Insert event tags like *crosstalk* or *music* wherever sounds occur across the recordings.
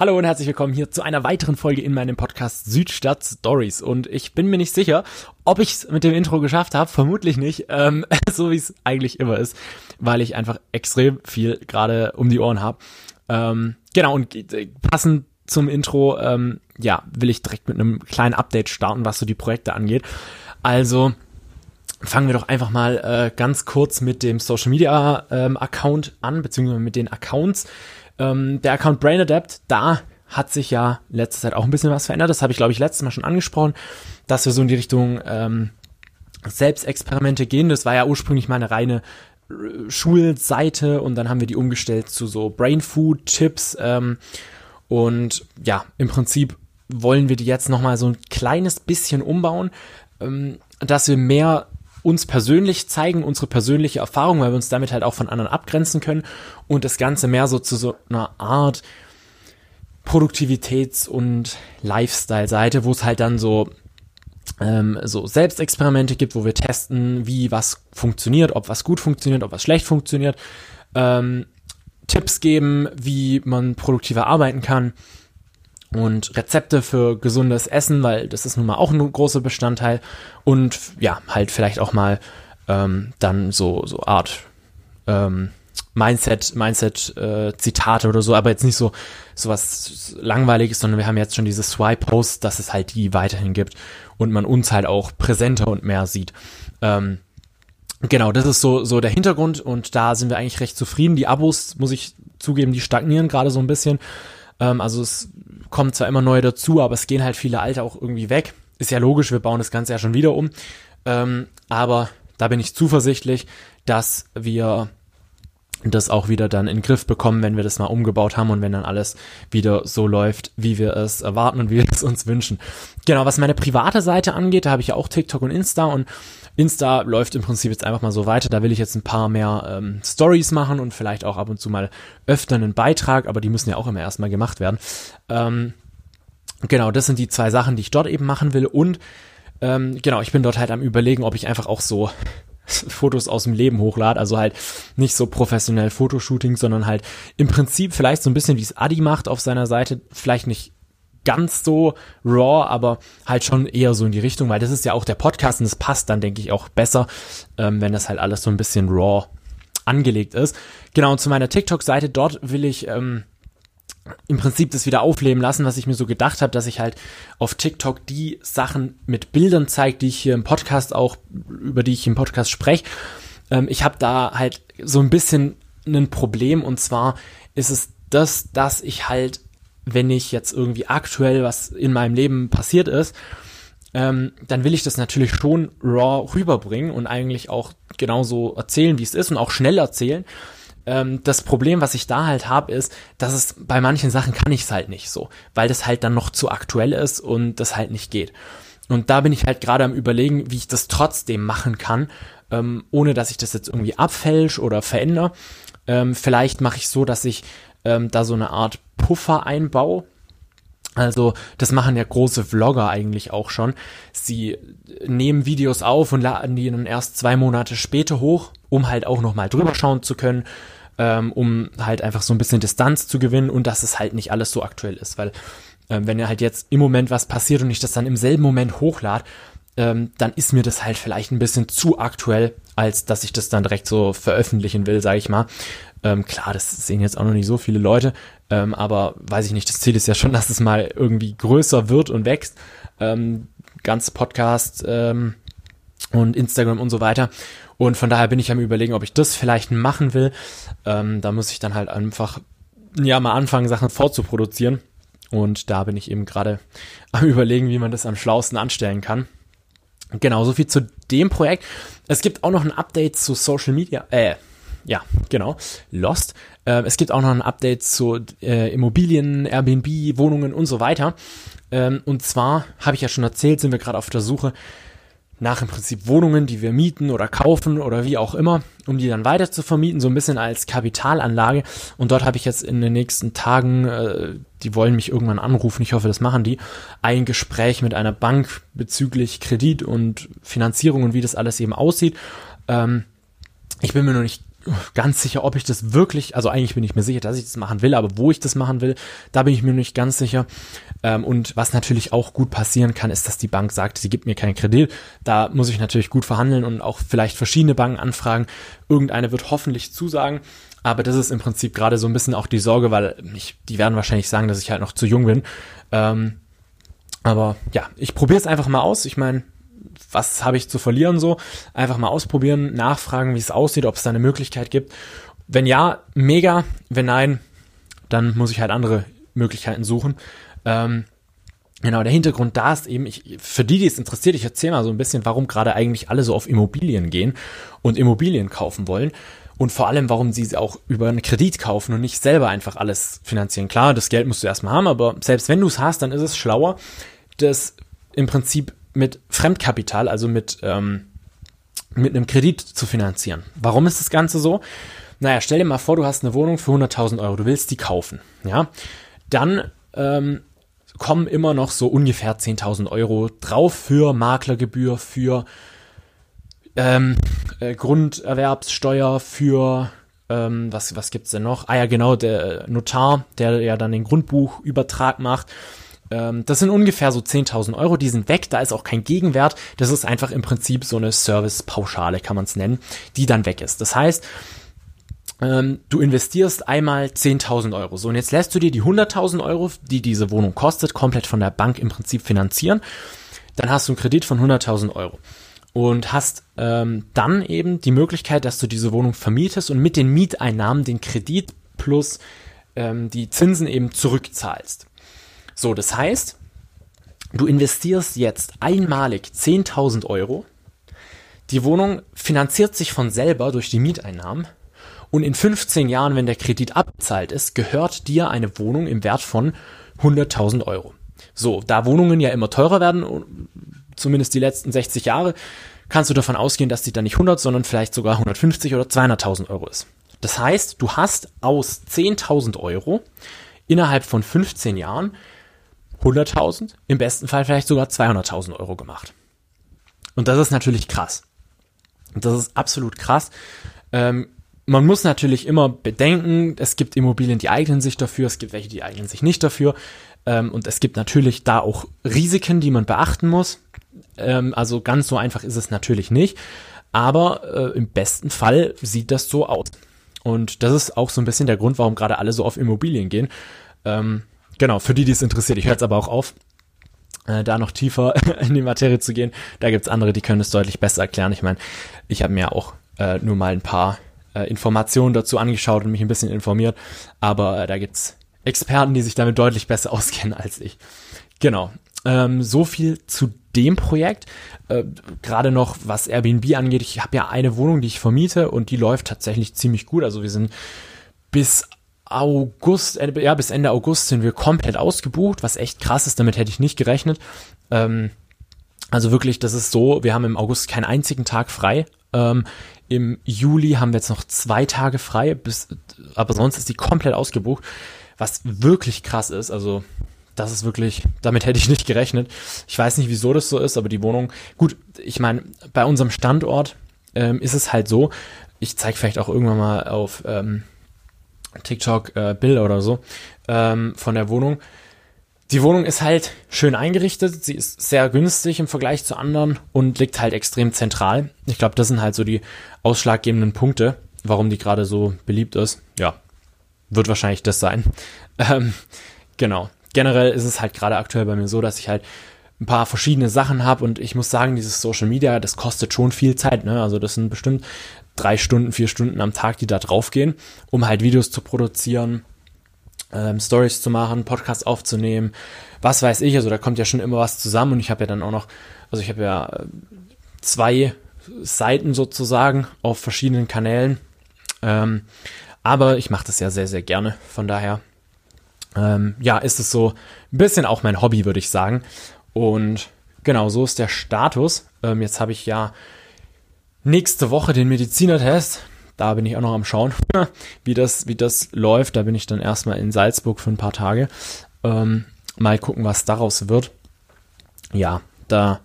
Hallo und herzlich willkommen hier zu einer weiteren Folge in meinem Podcast Südstadt Stories. Und ich bin mir nicht sicher, ob ich es mit dem Intro geschafft habe. Vermutlich nicht, ähm, *laughs* so wie es eigentlich immer ist, weil ich einfach extrem viel gerade um die Ohren habe. Ähm, genau, und äh, passend zum Intro, ähm, ja, will ich direkt mit einem kleinen Update starten, was so die Projekte angeht. Also, fangen wir doch einfach mal äh, ganz kurz mit dem Social Media ähm, Account an, beziehungsweise mit den Accounts. Ähm, der Account Brain Adapt, da hat sich ja letzte Zeit auch ein bisschen was verändert. Das habe ich, glaube ich, letztes Mal schon angesprochen, dass wir so in die Richtung ähm, Selbstexperimente gehen. Das war ja ursprünglich mal eine reine äh, Schulseite und dann haben wir die umgestellt zu so Brain Food Tipps. Ähm, und ja, im Prinzip wollen wir die jetzt nochmal so ein kleines bisschen umbauen, ähm, dass wir mehr uns persönlich zeigen, unsere persönliche Erfahrung, weil wir uns damit halt auch von anderen abgrenzen können und das Ganze mehr so zu so einer Art Produktivitäts- und Lifestyle-Seite, wo es halt dann so ähm, so Selbstexperimente gibt, wo wir testen, wie was funktioniert, ob was gut funktioniert, ob was schlecht funktioniert, ähm, Tipps geben, wie man produktiver arbeiten kann und Rezepte für gesundes Essen, weil das ist nun mal auch ein großer Bestandteil und ja, halt vielleicht auch mal ähm, dann so, so Art ähm, Mindset, Mindset äh, Zitate oder so, aber jetzt nicht so so was langweiliges, sondern wir haben jetzt schon diese Swipe Posts, dass es halt die weiterhin gibt und man uns halt auch präsenter und mehr sieht. Ähm, genau, das ist so so der Hintergrund und da sind wir eigentlich recht zufrieden. Die Abos muss ich zugeben, die stagnieren gerade so ein bisschen. Ähm, also es kommen zwar immer neue dazu, aber es gehen halt viele alte auch irgendwie weg. Ist ja logisch, wir bauen das Ganze ja schon wieder um. Ähm, aber da bin ich zuversichtlich, dass wir das auch wieder dann in den Griff bekommen, wenn wir das mal umgebaut haben und wenn dann alles wieder so läuft, wie wir es erwarten und wie wir es uns wünschen. Genau, was meine private Seite angeht, da habe ich ja auch TikTok und Insta und Insta läuft im Prinzip jetzt einfach mal so weiter. Da will ich jetzt ein paar mehr ähm, Stories machen und vielleicht auch ab und zu mal öfter einen Beitrag, aber die müssen ja auch immer erstmal gemacht werden. Ähm, genau, das sind die zwei Sachen, die ich dort eben machen will und ähm, genau, ich bin dort halt am überlegen, ob ich einfach auch so *laughs* Fotos aus dem Leben hochlade, also halt nicht so professionell Fotoshooting, sondern halt im Prinzip vielleicht so ein bisschen wie es Adi macht auf seiner Seite, vielleicht nicht ganz so raw, aber halt schon eher so in die Richtung, weil das ist ja auch der Podcast und das passt dann, denke ich, auch besser, ähm, wenn das halt alles so ein bisschen raw angelegt ist. Genau, und zu meiner TikTok-Seite, dort will ich ähm, im Prinzip das wieder aufleben lassen, was ich mir so gedacht habe, dass ich halt auf TikTok die Sachen mit Bildern zeige, die ich hier im Podcast auch, über die ich im Podcast spreche. Ähm, ich habe da halt so ein bisschen ein Problem und zwar ist es das, dass ich halt wenn ich jetzt irgendwie aktuell was in meinem Leben passiert ist, ähm, dann will ich das natürlich schon raw rüberbringen und eigentlich auch genauso erzählen, wie es ist und auch schnell erzählen. Ähm, das Problem, was ich da halt habe, ist, dass es bei manchen Sachen kann ich es halt nicht so, weil das halt dann noch zu aktuell ist und das halt nicht geht. Und da bin ich halt gerade am überlegen, wie ich das trotzdem machen kann, ähm, ohne dass ich das jetzt irgendwie abfälsch oder verändere. Ähm, vielleicht mache ich so, dass ich ähm, da so eine Art Puffer einbaue. Also das machen ja große Vlogger eigentlich auch schon. Sie nehmen Videos auf und laden die dann erst zwei Monate später hoch, um halt auch nochmal drüber schauen zu können, ähm, um halt einfach so ein bisschen Distanz zu gewinnen und dass es halt nicht alles so aktuell ist. Weil ähm, wenn ja halt jetzt im Moment was passiert und ich das dann im selben Moment hochlade, ähm, dann ist mir das halt vielleicht ein bisschen zu aktuell, als dass ich das dann direkt so veröffentlichen will, sage ich mal. Ähm, klar, das sehen jetzt auch noch nicht so viele Leute, ähm, aber weiß ich nicht, das Ziel ist ja schon, *laughs* dass es mal irgendwie größer wird und wächst. Ähm, ganz Podcast ähm, und Instagram und so weiter. Und von daher bin ich am überlegen, ob ich das vielleicht machen will. Ähm, da muss ich dann halt einfach ja mal anfangen, Sachen vorzuproduzieren. Und da bin ich eben gerade am *laughs* überlegen, wie man das am schlausten anstellen kann. Genau, so viel zu dem Projekt. Es gibt auch noch ein Update zu Social Media, äh, ja, genau, Lost. Äh, es gibt auch noch ein Update zu äh, Immobilien, Airbnb, Wohnungen und so weiter. Ähm, und zwar, habe ich ja schon erzählt, sind wir gerade auf der Suche nach im Prinzip Wohnungen, die wir mieten oder kaufen oder wie auch immer, um die dann weiter zu vermieten, so ein bisschen als Kapitalanlage. Und dort habe ich jetzt in den nächsten Tagen, äh, die wollen mich irgendwann anrufen, ich hoffe, das machen die, ein Gespräch mit einer Bank bezüglich Kredit und Finanzierung und wie das alles eben aussieht. Ähm, ich bin mir noch nicht ganz sicher, ob ich das wirklich, also eigentlich bin ich mir sicher, dass ich das machen will, aber wo ich das machen will, da bin ich mir nicht ganz sicher. Ähm, und was natürlich auch gut passieren kann, ist, dass die Bank sagt, sie gibt mir keinen Kredit. Da muss ich natürlich gut verhandeln und auch vielleicht verschiedene Banken anfragen. Irgendeine wird hoffentlich zusagen. Aber das ist im Prinzip gerade so ein bisschen auch die Sorge, weil ich, die werden wahrscheinlich sagen, dass ich halt noch zu jung bin. Ähm, aber ja, ich probiere es einfach mal aus. Ich meine, was habe ich zu verlieren so? Einfach mal ausprobieren, nachfragen, wie es aussieht, ob es da eine Möglichkeit gibt. Wenn ja, mega. Wenn nein, dann muss ich halt andere Möglichkeiten suchen. Ähm, genau, der Hintergrund da ist eben, ich, für die, die es interessiert, ich erzähle mal so ein bisschen, warum gerade eigentlich alle so auf Immobilien gehen und Immobilien kaufen wollen und vor allem, warum sie auch über einen Kredit kaufen und nicht selber einfach alles finanzieren. Klar, das Geld musst du erstmal haben, aber selbst wenn du es hast, dann ist es schlauer, das im Prinzip mit Fremdkapital, also mit, ähm, mit einem Kredit zu finanzieren. Warum ist das Ganze so? Naja, stell dir mal vor, du hast eine Wohnung für 100.000 Euro, du willst die kaufen, ja? Dann ähm, kommen immer noch so ungefähr 10.000 Euro drauf für Maklergebühr, für ähm, äh, Grunderwerbssteuer für ähm, was was gibt's denn noch? Ah ja, genau, der Notar, der ja dann den Grundbuchübertrag macht. Ähm, das sind ungefähr so 10.000 Euro, die sind weg, da ist auch kein Gegenwert. Das ist einfach im Prinzip so eine Servicepauschale, kann man es nennen, die dann weg ist. Das heißt, ähm, du investierst einmal 10.000 Euro. So, und jetzt lässt du dir die 100.000 Euro, die diese Wohnung kostet, komplett von der Bank im Prinzip finanzieren. Dann hast du einen Kredit von 100.000 Euro und hast ähm, dann eben die Möglichkeit, dass du diese Wohnung vermietest und mit den Mieteinnahmen den Kredit plus ähm, die Zinsen eben zurückzahlst. So, das heißt, du investierst jetzt einmalig 10.000 Euro, die Wohnung finanziert sich von selber durch die Mieteinnahmen und in 15 Jahren, wenn der Kredit abbezahlt ist, gehört dir eine Wohnung im Wert von 100.000 Euro. So, da Wohnungen ja immer teurer werden, zumindest die letzten 60 Jahre, kannst du davon ausgehen, dass die dann nicht 100, sondern vielleicht sogar 150 oder 200.000 Euro ist. Das heißt, du hast aus 10.000 Euro innerhalb von 15 Jahren 100.000, im besten Fall vielleicht sogar 200.000 Euro gemacht. Und das ist natürlich krass. Das ist absolut krass. Ähm, man muss natürlich immer bedenken, es gibt Immobilien, die eignen sich dafür, es gibt welche, die eignen sich nicht dafür. Ähm, und es gibt natürlich da auch Risiken, die man beachten muss. Ähm, also ganz so einfach ist es natürlich nicht. Aber äh, im besten Fall sieht das so aus. Und das ist auch so ein bisschen der Grund, warum gerade alle so auf Immobilien gehen. Ähm, genau, für die, die es interessiert. Ich höre jetzt aber auch auf, äh, da noch tiefer *laughs* in die Materie zu gehen. Da gibt's andere, die können es deutlich besser erklären. Ich meine, ich habe mir auch äh, nur mal ein paar äh, Informationen dazu angeschaut und mich ein bisschen informiert. Aber äh, da gibt's Experten, die sich damit deutlich besser *laughs* auskennen als ich. Genau. Ähm, so viel zu dem Projekt. Äh, Gerade noch, was Airbnb angeht. Ich habe ja eine Wohnung, die ich vermiete und die läuft tatsächlich ziemlich gut. Also wir sind bis August, ja, bis Ende August sind wir komplett ausgebucht, was echt krass ist. Damit hätte ich nicht gerechnet. Ähm, also wirklich, das ist so, wir haben im August keinen einzigen Tag frei. Ähm, Im Juli haben wir jetzt noch zwei Tage frei, bis, aber sonst ist die komplett ausgebucht was wirklich krass ist. Also das ist wirklich, damit hätte ich nicht gerechnet. Ich weiß nicht, wieso das so ist, aber die Wohnung, gut, ich meine, bei unserem Standort ähm, ist es halt so, ich zeige vielleicht auch irgendwann mal auf ähm, TikTok äh, oder so ähm, von der Wohnung. Die Wohnung ist halt schön eingerichtet, sie ist sehr günstig im Vergleich zu anderen und liegt halt extrem zentral. Ich glaube, das sind halt so die ausschlaggebenden Punkte, warum die gerade so beliebt ist. Ja, wird wahrscheinlich das sein. *laughs* Ähm, genau. Generell ist es halt gerade aktuell bei mir so, dass ich halt ein paar verschiedene Sachen habe und ich muss sagen, dieses Social Media, das kostet schon viel Zeit. Ne? Also das sind bestimmt drei Stunden, vier Stunden am Tag, die da draufgehen, um halt Videos zu produzieren, ähm, Stories zu machen, Podcasts aufzunehmen, was weiß ich. Also da kommt ja schon immer was zusammen und ich habe ja dann auch noch, also ich habe ja äh, zwei Seiten sozusagen auf verschiedenen Kanälen. Ähm, aber ich mache das ja sehr, sehr gerne. Von daher, ähm, ja, ist es so ein bisschen auch mein Hobby, würde ich sagen. Und genau, so ist der Status. Ähm, jetzt habe ich ja nächste Woche den Medizinertest. Da bin ich auch noch am Schauen, *laughs* wie das, wie das läuft. Da bin ich dann erstmal in Salzburg für ein paar Tage. Ähm, mal gucken, was daraus wird. Ja, da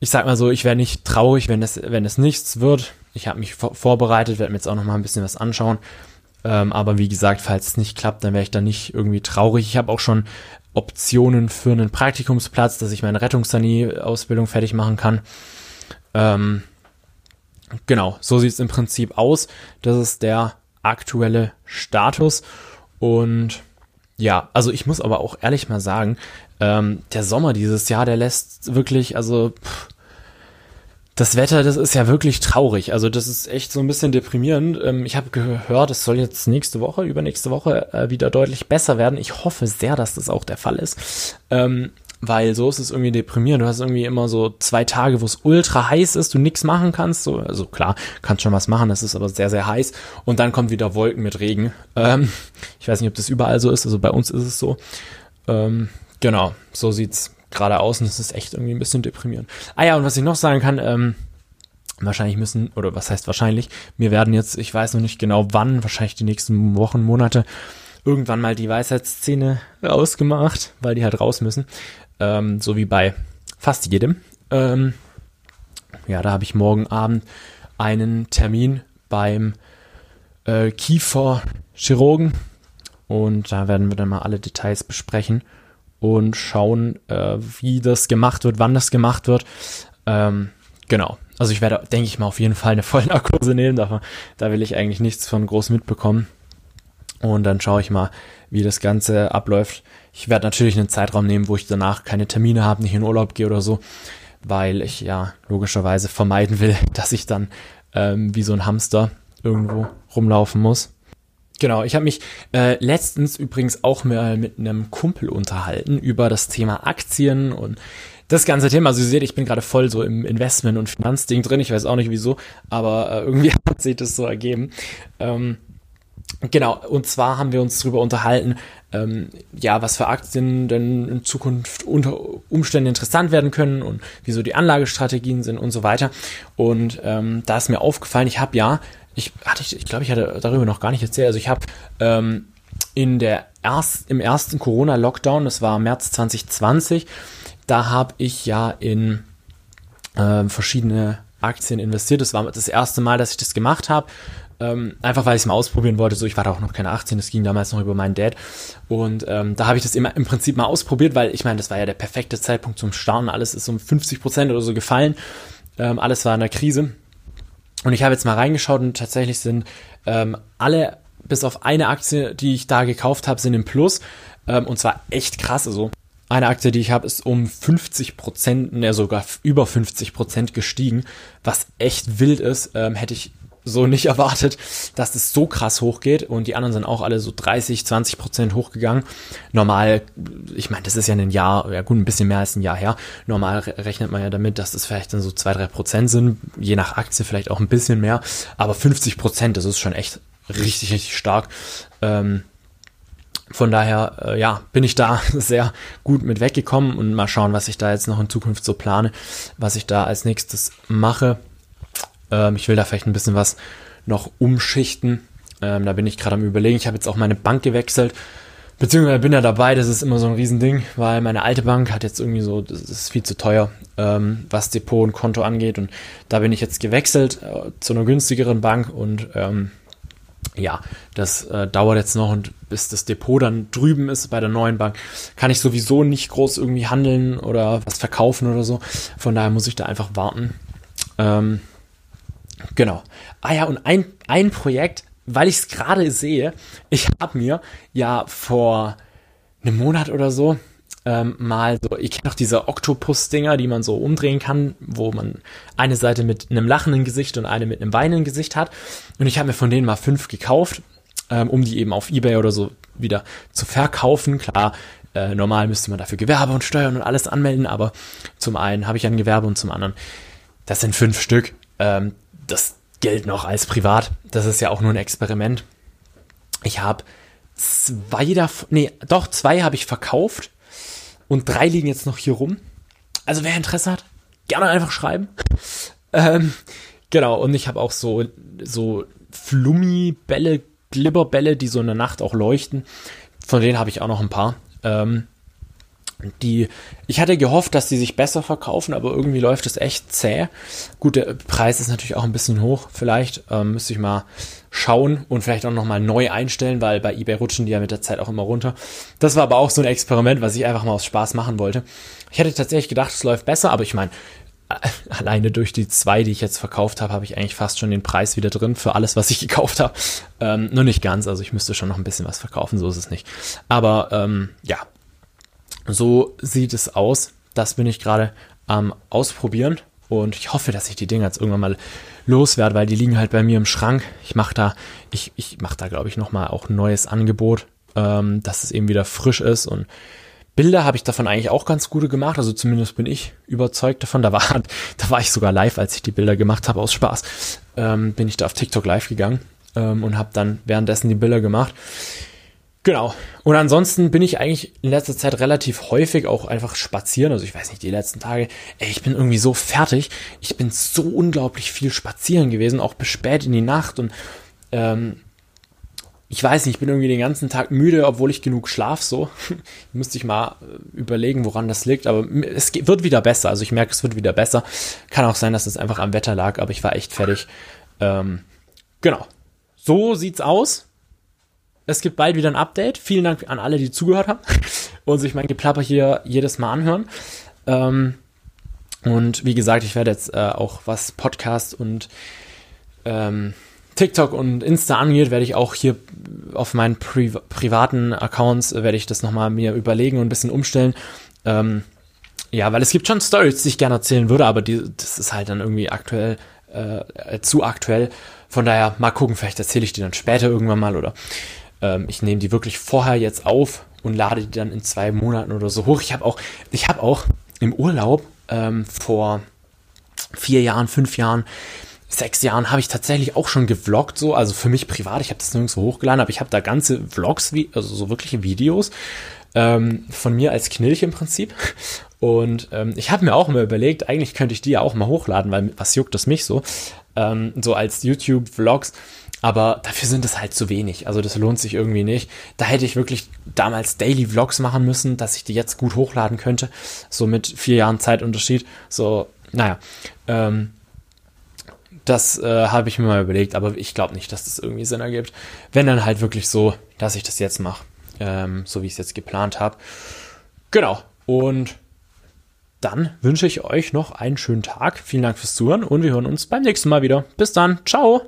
ich sag mal so, ich wäre nicht traurig, wenn es, wenn es nichts wird. Ich habe mich vor vorbereitet, werde mir jetzt auch noch mal ein bisschen was anschauen. Ähm, aber wie gesagt, falls es nicht klappt, dann wäre ich da nicht irgendwie traurig. Ich habe auch schon Optionen für einen Praktikumsplatz, dass ich meine Rettungssanie-Ausbildung fertig machen kann. Ähm, genau, so sieht es im Prinzip aus. Das ist der aktuelle Status. Und ja, also ich muss aber auch ehrlich mal sagen, ähm, der Sommer dieses Jahr, der lässt wirklich, also pff, das Wetter, das ist ja wirklich traurig. Also das ist echt so ein bisschen deprimierend. Ähm, ich habe gehört, es soll jetzt nächste Woche, übernächste Woche äh, wieder deutlich besser werden. Ich hoffe sehr, dass das auch der Fall ist. Ähm, weil so ist es irgendwie deprimierend. Du hast irgendwie immer so zwei Tage, wo es ultra heiß ist, du nichts machen kannst. So, also klar, kannst schon was machen, das ist aber sehr, sehr heiß. Und dann kommt wieder Wolken mit Regen. Ähm, ich weiß nicht, ob das überall so ist, also bei uns ist es so. Ähm, genau, so sieht's gerade außen ist es echt irgendwie ein bisschen deprimierend. Ah ja, und was ich noch sagen kann, ähm, wahrscheinlich müssen, oder was heißt wahrscheinlich, mir werden jetzt, ich weiß noch nicht genau wann, wahrscheinlich die nächsten Wochen, Monate, irgendwann mal die Weisheitszähne rausgemacht, weil die halt raus müssen. Ähm, so wie bei fast jedem. Ähm, ja, da habe ich morgen Abend einen Termin beim äh, Kieferchirurgen und da werden wir dann mal alle Details besprechen und schauen, äh, wie das gemacht wird, wann das gemacht wird. Ähm, genau. Also ich werde, denke ich mal, auf jeden Fall eine Vollnarkose nehmen. Da, da will ich eigentlich nichts von groß mitbekommen. Und dann schaue ich mal, wie das Ganze abläuft. Ich werde natürlich einen Zeitraum nehmen, wo ich danach keine Termine habe, nicht in Urlaub gehe oder so, weil ich ja logischerweise vermeiden will, *laughs* dass ich dann ähm, wie so ein Hamster irgendwo rumlaufen muss. Genau, ich habe mich äh, letztens übrigens auch mal mit einem Kumpel unterhalten über das Thema Aktien und das ganze Thema. Also ihr seht, ich bin gerade voll so im Investment- und Finanzding drin. Ich weiß auch nicht wieso, aber äh, irgendwie *laughs* hat sich das so ergeben. Ähm, genau, und zwar haben wir uns darüber unterhalten, ähm, ja, was für Aktien denn in Zukunft unter Umständen interessant werden können und wieso die Anlagestrategien sind und so weiter. Und ähm, da ist mir aufgefallen, ich habe ja ich hatte, ich, glaube, ich hatte darüber noch gar nicht erzählt. Also ich habe ähm, in der erst, im ersten Corona-Lockdown, das war März 2020, da habe ich ja in äh, verschiedene Aktien investiert. Das war das erste Mal, dass ich das gemacht habe. Ähm, einfach weil ich es mal ausprobieren wollte. So, ich war da auch noch keine 18, das ging damals noch über meinen Dad. Und ähm, da habe ich das immer im Prinzip mal ausprobiert, weil ich meine, das war ja der perfekte Zeitpunkt zum Starten. Alles ist um 50 Prozent oder so gefallen. Ähm, alles war in der Krise. Und ich habe jetzt mal reingeschaut und tatsächlich sind ähm, alle, bis auf eine Aktie, die ich da gekauft habe, sind im Plus. Ähm, und zwar echt krass. Also eine Aktie, die ich habe, ist um 50 Prozent, ne, sogar über 50 Prozent gestiegen, was echt wild ist. Ähm, hätte ich so nicht *laughs* erwartet, dass es so krass hochgeht und die anderen sind auch alle so 30, 20 Prozent hochgegangen. Normal, ich meine, das ist ja ein Jahr, ja gut, ein bisschen mehr als ein Jahr her. Normal rechnet man ja damit, dass das vielleicht dann so zwei, drei Prozent sind, je nach Aktie vielleicht auch ein bisschen mehr, aber 50 Prozent, das ist schon echt richtig, richtig stark. Ähm, von daher, äh, ja, bin ich da *laughs* sehr gut mit weggekommen und mal schauen, was ich da jetzt noch in Zukunft so plane, was ich da als nächstes mache. Ähm, ich will da vielleicht ein bisschen was noch umschichten. Ähm, da bin ich gerade am überlegen. Ich habe jetzt auch meine Bank gewechselt. Beziehungsweise bin ja dabei, das ist immer so ein Riesending, weil meine alte Bank hat jetzt irgendwie so, das ist viel zu teuer, ähm, was Depot und Konto angeht. Und da bin ich jetzt gewechselt äh, zu einer günstigeren Bank und ähm, ja, das äh, dauert jetzt noch und bis das Depot dann drüben ist bei der neuen Bank, kann ich sowieso nicht groß irgendwie handeln oder was verkaufen oder so. Von daher muss ich da einfach warten. Ähm, Genau. Ah ja, und ein, ein Projekt, weil ich es gerade sehe, ich habe mir ja vor einem Monat oder so ähm, mal so, ich kenne auch diese Oktopus-Dinger, die man so umdrehen kann, wo man eine Seite mit einem lachenden Gesicht und eine mit einem weinenden Gesicht hat. Und ich habe mir von denen mal fünf gekauft, ähm, um die eben auf Ebay oder so wieder zu verkaufen. Klar, äh, normal müsste man dafür Gewerbe und Steuern und alles anmelden, aber zum einen habe ich ein Gewerbe und zum anderen, das sind fünf Stück. Ähm, das gilt noch als privat. Das ist ja auch nur ein Experiment. Ich habe zwei davon, nee, doch zwei habe ich verkauft und drei liegen jetzt noch hier rum. Also wer Interesse hat, gerne einfach schreiben. ähm, genau, und ich habe auch so, so Flummi-Bälle, Glibberbälle, die so in der Nacht auch leuchten. Von denen habe ich auch noch ein paar. Ähm, die, ich hatte gehofft, dass die sich besser verkaufen, aber irgendwie läuft es echt zäh. Gut, der Preis ist natürlich auch ein bisschen hoch. Vielleicht ähm, müsste ich mal schauen und vielleicht auch nochmal neu einstellen, weil bei eBay rutschen die ja mit der Zeit auch immer runter. Das war aber auch so ein Experiment, was ich einfach mal aus Spaß machen wollte. Ich hätte tatsächlich gedacht, es läuft besser, aber ich meine, *laughs* alleine durch die zwei, die ich jetzt verkauft habe, habe ich eigentlich fast schon den Preis wieder drin für alles, was ich *laughs* gekauft habe. Ähm, nur nicht ganz, also ich müsste schon noch ein bisschen was verkaufen, so ist es nicht. Aber ähm, ja, so sieht es aus. Das bin ich gerade am Ausprobieren und ich hoffe, dass ich die Dinger jetzt irgendwann mal loswerde, weil die liegen halt bei mir im Schrank. Ich mache da, ich, ich mache da, glaube ich, nochmal auch ein neues Angebot, ähm, dass es eben wieder frisch ist und Bilder habe ich davon eigentlich auch ganz gute gemacht, also zumindest bin ich überzeugt davon. Da war, *laughs* da war ich sogar live, als ich die Bilder gemacht habe, aus Spaß. Ähm, bin ich da auf TikTok live gegangen ähm, und habe dann währenddessen die Bilder gemacht. Genau. Und ansonsten bin ich eigentlich in letzter Zeit relativ häufig auch einfach spazieren. Also ich weiß nicht, die letzten Tage, ey, ich bin irgendwie so fertig. Ich bin so unglaublich viel spazieren gewesen, auch bis spät in die Nacht. Und ähm, ich weiß nicht, ich bin irgendwie den ganzen Tag müde, obwohl ich genug schlaf so. *laughs* Müsste ich mal äh, überlegen, woran das liegt. Aber es wird wieder besser. Also ich merke, es wird wieder besser. Kann auch sein, dass es einfach am Wetter lag, aber ich war echt fertig. Ähm, genau. So sieht's aus. Es gibt bald wieder ein Update. Vielen Dank an alle, die zugehört haben *laughs* und sich mein Geplapper hier jedes Mal anhören. Ähm, und wie gesagt, ich werde jetzt äh, auch was Podcast und ähm, TikTok und Insta angeht, werde ich auch hier auf meinen Pri privaten Accounts äh, werde ich das nochmal mir überlegen und ein bisschen umstellen. Ähm, ja, weil es gibt schon Stories, die ich gerne erzählen würde, aber die, das ist halt dann irgendwie aktuell, äh, zu aktuell. Von daher mal gucken, vielleicht erzähle ich die dann später irgendwann mal oder ähm, ich nehme die wirklich vorher jetzt auf und lade die dann in zwei Monaten oder so hoch. Ich habe auch, ich habe auch im Urlaub ähm, vor vier Jahren, fünf Jahren, sechs Jahren habe ich tatsächlich auch schon gevloggt, so, also für mich privat, ich habe das nirgendwo hochgeladen, aber ich habe da ganze Vlogs, wie, also so wirkliche Videos ähm, von mir als Knilch im Prinzip. Und ähm, ich habe mir auch mal überlegt, eigentlich könnte ich die ja auch mal hochladen, weil was juckt das mich so, ähm, so als YouTube-Vlogs. Aber dafür sind es halt zu wenig. Also das lohnt sich irgendwie nicht. Da hätte ich wirklich damals Daily Vlogs machen müssen, dass ich die jetzt gut hochladen könnte. So mit vier Jahren Zeitunterschied. So, naja. Ähm, das äh, habe ich mir mal überlegt, aber ich glaube nicht, dass das irgendwie Sinn ergibt. Wenn dann halt wirklich so, dass ich das jetzt mache. Ähm, so wie ich es jetzt geplant habe. Genau. Und dann wünsche ich euch noch einen schönen Tag. Vielen Dank fürs Zuhören und wir hören uns beim nächsten Mal wieder. Bis dann. Ciao.